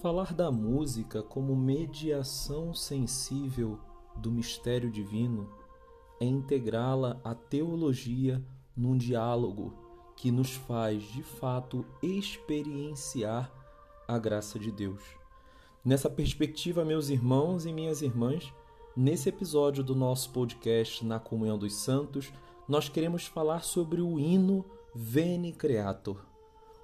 Falar da música como mediação sensível do mistério divino é integrá-la à teologia num diálogo que nos faz, de fato, experienciar a graça de Deus. Nessa perspectiva, meus irmãos e minhas irmãs, nesse episódio do nosso podcast Na Comunhão dos Santos, nós queremos falar sobre o hino Veni Creator.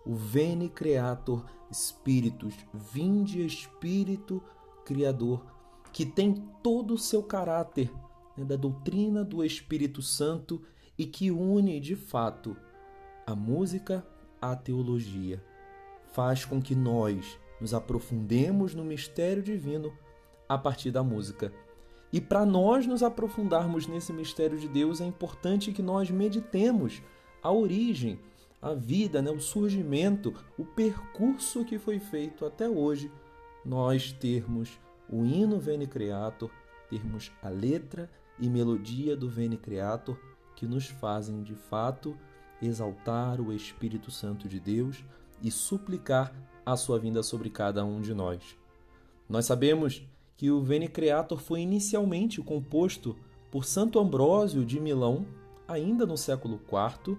O Veni Creator Spiritus, vinde Espírito Criador, que tem todo o seu caráter né, da doutrina do Espírito Santo e que une de fato a música à teologia. Faz com que nós nos aprofundemos no mistério divino a partir da música. E para nós nos aprofundarmos nesse mistério de Deus, é importante que nós meditemos a origem, a vida, né, o surgimento, o percurso que foi feito até hoje, nós termos o hino Veni Creator, termos a letra e melodia do Veni Creator que nos fazem de fato exaltar o Espírito Santo de Deus e suplicar a sua vinda sobre cada um de nós. Nós sabemos que o Veni Creator foi inicialmente composto por Santo Ambrósio de Milão, ainda no século IV,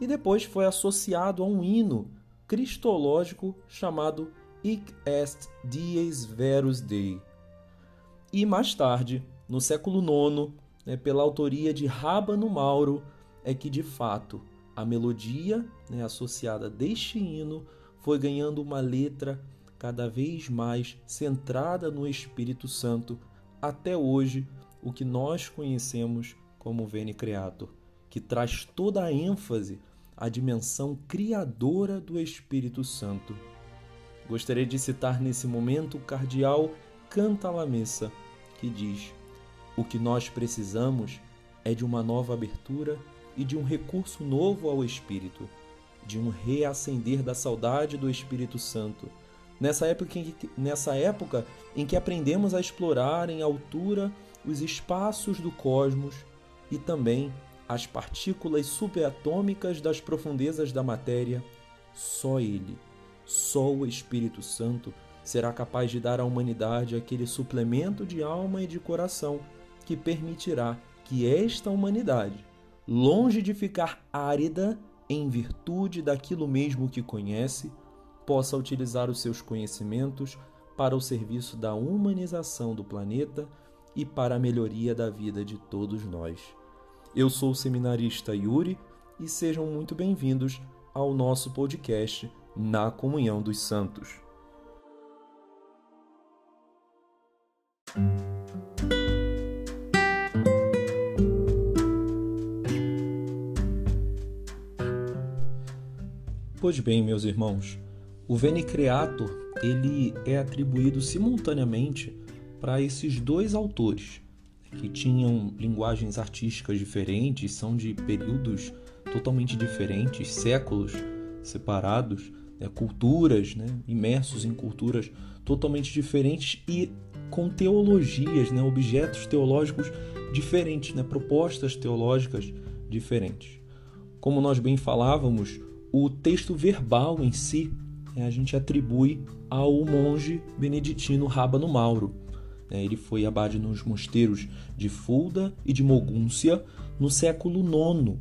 e depois foi associado a um hino cristológico chamado Hic est dies verus Dei. E mais tarde, no século IX, né, pela autoria de Rábano Mauro, é que de fato a melodia né, associada deste hino foi ganhando uma letra cada vez mais centrada no Espírito Santo, até hoje o que nós conhecemos como Veni Creator, que traz toda a ênfase à dimensão criadora do Espírito Santo. Gostaria de citar nesse momento o cardeal Cantalamessa, que diz: O que nós precisamos é de uma nova abertura e de um recurso novo ao Espírito, de um reacender da saudade do Espírito Santo. Nessa época, em que, nessa época em que aprendemos a explorar em altura os espaços do cosmos e também as partículas subatômicas das profundezas da matéria, só Ele, só o Espírito Santo será capaz de dar à humanidade aquele suplemento de alma e de coração que permitirá que esta humanidade longe de ficar árida em virtude daquilo mesmo que conhece, possa utilizar os seus conhecimentos para o serviço da humanização do planeta e para a melhoria da vida de todos nós. Eu sou o seminarista Yuri e sejam muito bem-vindos ao nosso podcast Na Comunhão dos Santos. Pois bem, meus irmãos, o Veni Creator ele é atribuído simultaneamente para esses dois autores que tinham linguagens artísticas diferentes, são de períodos totalmente diferentes, séculos separados, né, culturas, né, imersos em culturas totalmente diferentes e com teologias, né, objetos teológicos diferentes, né, propostas teológicas diferentes. Como nós bem falávamos, o texto verbal em si né, a gente atribui ao monge beneditino Rábano Mauro. Né, ele foi abade nos mosteiros de Fulda e de Mogúncia no século IX.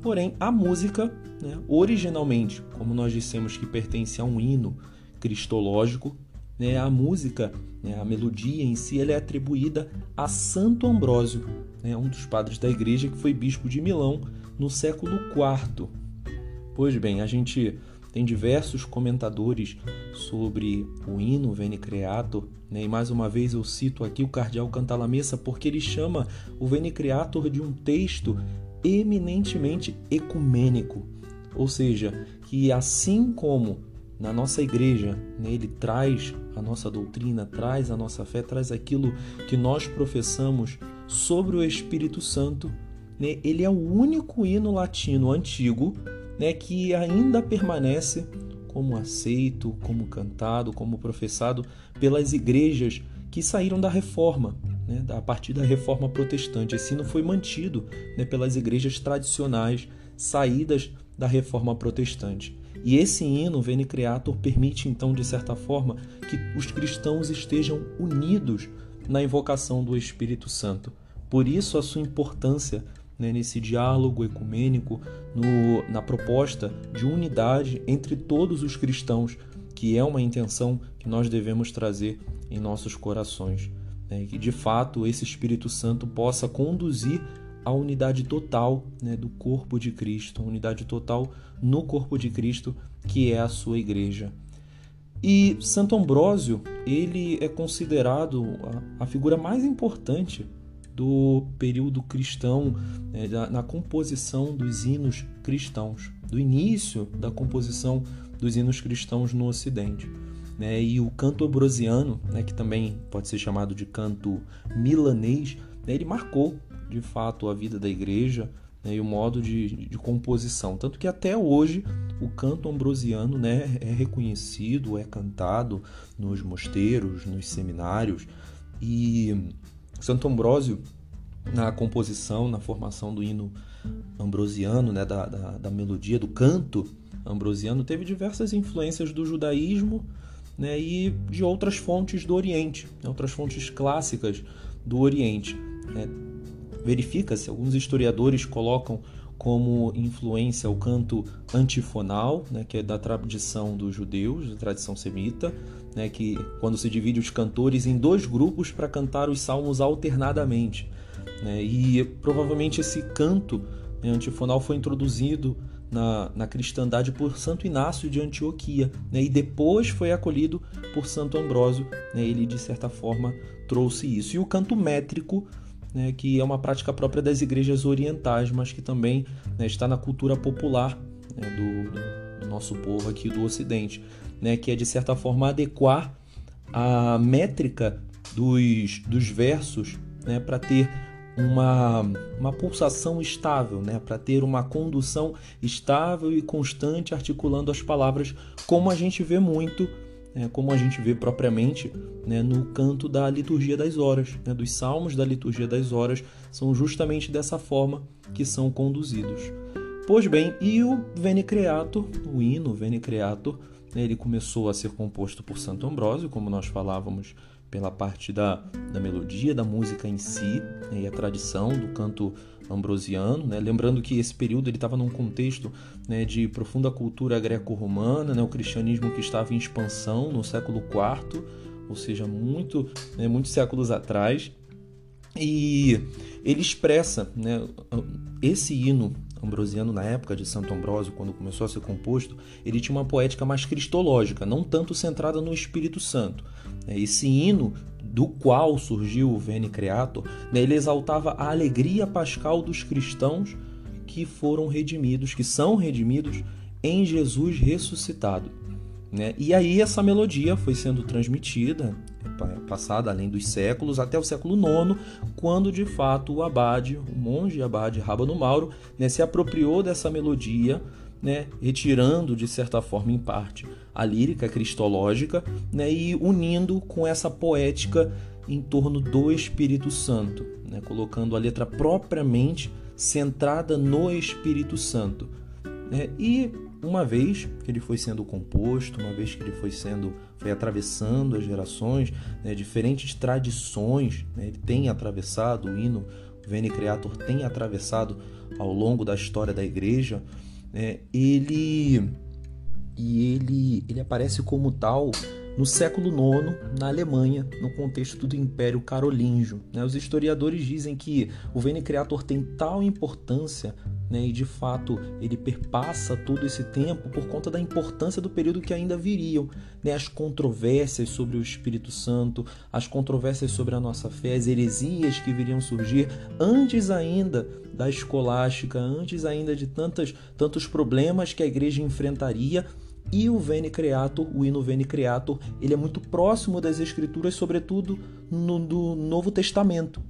Porém, a música, né, originalmente, como nós dissemos que pertence a um hino cristológico, né, a música, né, a melodia em si, ela é atribuída a Santo Ambrósio, né, um dos padres da igreja que foi bispo de Milão no século IV. Pois bem, a gente tem diversos comentadores sobre o hino Veni Creator, né? e mais uma vez eu cito aqui o cardeal Cantalamessa porque ele chama o Veni Creator de um texto eminentemente ecumênico, ou seja, que assim como na nossa igreja, né, ele traz a nossa doutrina, traz a nossa fé, traz aquilo que nós professamos sobre o Espírito Santo. Né, ele é o único hino latino antigo né, que ainda permanece como aceito, como cantado, como professado pelas igrejas que saíram da reforma, né, a partir da reforma protestante. Esse hino foi mantido né, pelas igrejas tradicionais saídas da reforma protestante. E esse hino, Veni Creator, permite então, de certa forma, que os cristãos estejam unidos na invocação do Espírito Santo. Por isso a sua importância né, nesse diálogo ecumênico, no, na proposta de unidade entre todos os cristãos, que é uma intenção que nós devemos trazer em nossos corações. Né, que de fato esse Espírito Santo possa conduzir a unidade total né, do corpo de Cristo, a unidade total no corpo de Cristo, que é a sua igreja. E Santo Ambrósio, ele é considerado a, a figura mais importante do período cristão, né, na, na composição dos hinos cristãos, do início da composição dos hinos cristãos no Ocidente. Né? E o canto ambrosiano, né, que também pode ser chamado de canto milanês, né, ele marcou de fato a vida da igreja né, e o modo de, de, composição. Tanto que até hoje o canto ambrosiano né, é reconhecido, é cantado nos mosteiros, nos seminários. E Santo Ambrósio, na composição, na formação do hino ambrosiano, né, da, da, da melodia, do canto ambrosiano, teve diversas influências do judaísmo né, e de outras fontes do Oriente, né, outras fontes clássicas do Oriente. Né. Verifica-se, alguns historiadores colocam como influência o canto antifonal, né, que é da tradição dos judeus, da tradição semita, né, que quando se divide os cantores em dois grupos para cantar os salmos alternadamente. Né, e provavelmente esse canto né, antifonal foi introduzido na, na cristandade por Santo Inácio de Antioquia, né, e depois foi acolhido por Santo Ambrósio. Né, ele, de certa forma, trouxe isso. E o canto métrico, né, que é uma prática própria das igrejas orientais, mas que também né, está na cultura popular do, do, nosso povo aqui do Ocidente, né, que é, de certa forma, adequar a métrica dos, dos versos né, para ter uma, uma pulsação estável, né? para ter uma condução estável e constante, articulando as palavras, como a gente vê muito, né? como a gente vê propriamente né? no canto da liturgia das horas, né? dos salmos da liturgia das horas, são justamente dessa forma que são conduzidos. Pois bem, e o Veni Creator, o hino Veni Creator, né? ele começou a ser composto por Santo Ambrósio, como nós falávamos pela parte da, da melodia, da música em si, né, e a tradição do canto ambrosiano, né? lembrando que esse período ele estava num contexto né, de profunda cultura greco-romana, né, o cristianismo que estava em expansão no século IV, ou seja, muito, né, muitos séculos atrás, e ele expressa né, esse hino ambrosiano na época de Santo Ambrósio, quando começou a ser composto, ele tinha uma poética mais cristológica, não tanto centrada no Espírito Santo. Esse hino do qual surgiu o Veni Creator, né, ele exaltava a alegria pascal dos cristãos que foram redimidos, que são redimidos em Jesus ressuscitado. Né? E aí essa melodia foi sendo transmitida, passada além dos séculos, até o século IX, quando de fato o abade, o monge abade Rábano Mauro, né, se apropriou dessa melodia né, retirando de certa forma em parte a lírica cristológica né, e unindo com essa poética em torno do Espírito Santo, né, colocando a letra propriamente centrada no Espírito Santo. Né, e uma vez que ele foi sendo composto, uma vez que ele foi sendo, foi atravessando as gerações, né, diferentes tradições, né, ele tem atravessado o hino Veni Creator tem atravessado ao longo da história da igreja, né, ele e ele, ele aparece como tal no século IX, na Alemanha, no contexto do Império Carolíngio. Né? Os historiadores dizem que o Veni Creator tem tal importância né, e de fato ele perpassa todo esse tempo por conta da importância do período que ainda viriam. Né? As controvérsias sobre o Espírito Santo, as controvérsias sobre a nossa fé, as heresias que viriam surgir antes ainda da escolástica, antes ainda de tantas, tantos problemas que a igreja enfrentaria e o Veni Creator, o hino Veni Creator, ele é muito próximo das escrituras, sobretudo no, no Novo Testamento.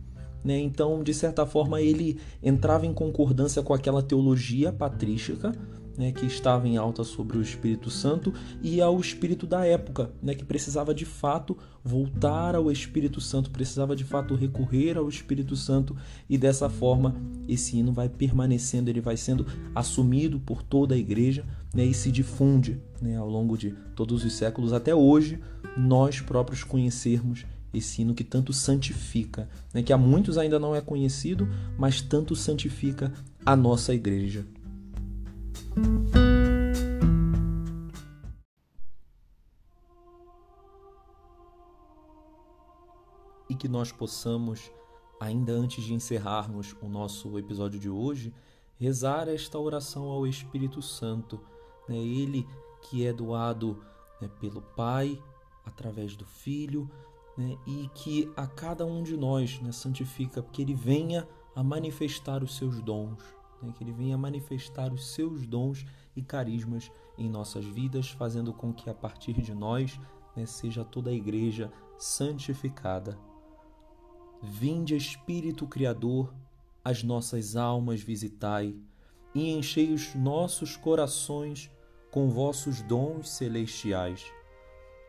Né? Então, de certa forma, ele entrava em concordância com aquela teologia patrística né, que estava em alta sobre o Espírito Santo e ao Espírito da época, né, que precisava de fato voltar ao Espírito Santo, precisava de fato recorrer ao Espírito Santo e dessa forma esse hino vai permanecendo, ele vai sendo assumido por toda a igreja né, e se difunde né, ao longo de todos os séculos até hoje, nós próprios conhecermos esse hino que tanto santifica, né, que a muitos ainda não é conhecido, mas tanto santifica a nossa igreja. E que nós possamos, ainda antes de encerrarmos o nosso episódio de hoje, rezar esta oração ao Espírito Santo, né? ele que é doado né, pelo Pai através do Filho né, e que a cada um de nós né, santifica, que ele venha a manifestar os seus dons, né, que ele venha a manifestar os seus dons e carismas em nossas vidas, fazendo com que a partir de nós né, seja toda a igreja santificada. Vinde, Espírito Criador, as nossas almas visitai e enchei os nossos corações com vossos dons celestiais.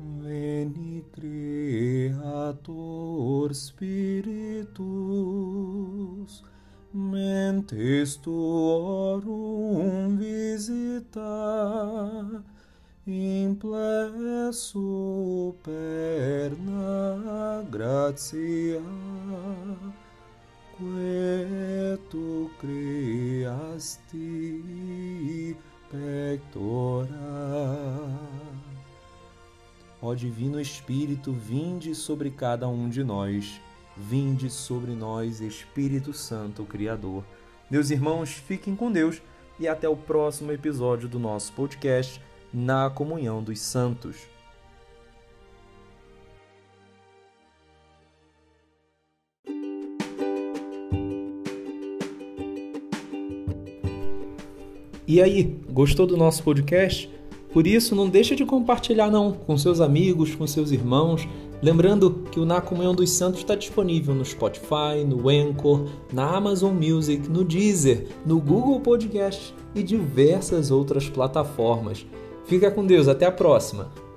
Veni Creator Spiritus, mentes tuorum visita, in perna superna gratia, que tu creasti pectora. Ó Divino Espírito, vinde sobre cada um de nós, vinde sobre nós, Espírito Santo Criador. Meus irmãos, fiquem com Deus e até o próximo episódio do nosso podcast Na Comunhão dos Santos. E aí, gostou do nosso podcast? Por isso, não deixa de compartilhar não com seus amigos, com seus irmãos. Lembrando que o Na Comunhão dos Santos está disponível no Spotify, no Anchor, na Amazon Music, no Deezer, no Google Podcast e diversas outras plataformas. Fica com Deus, até a próxima!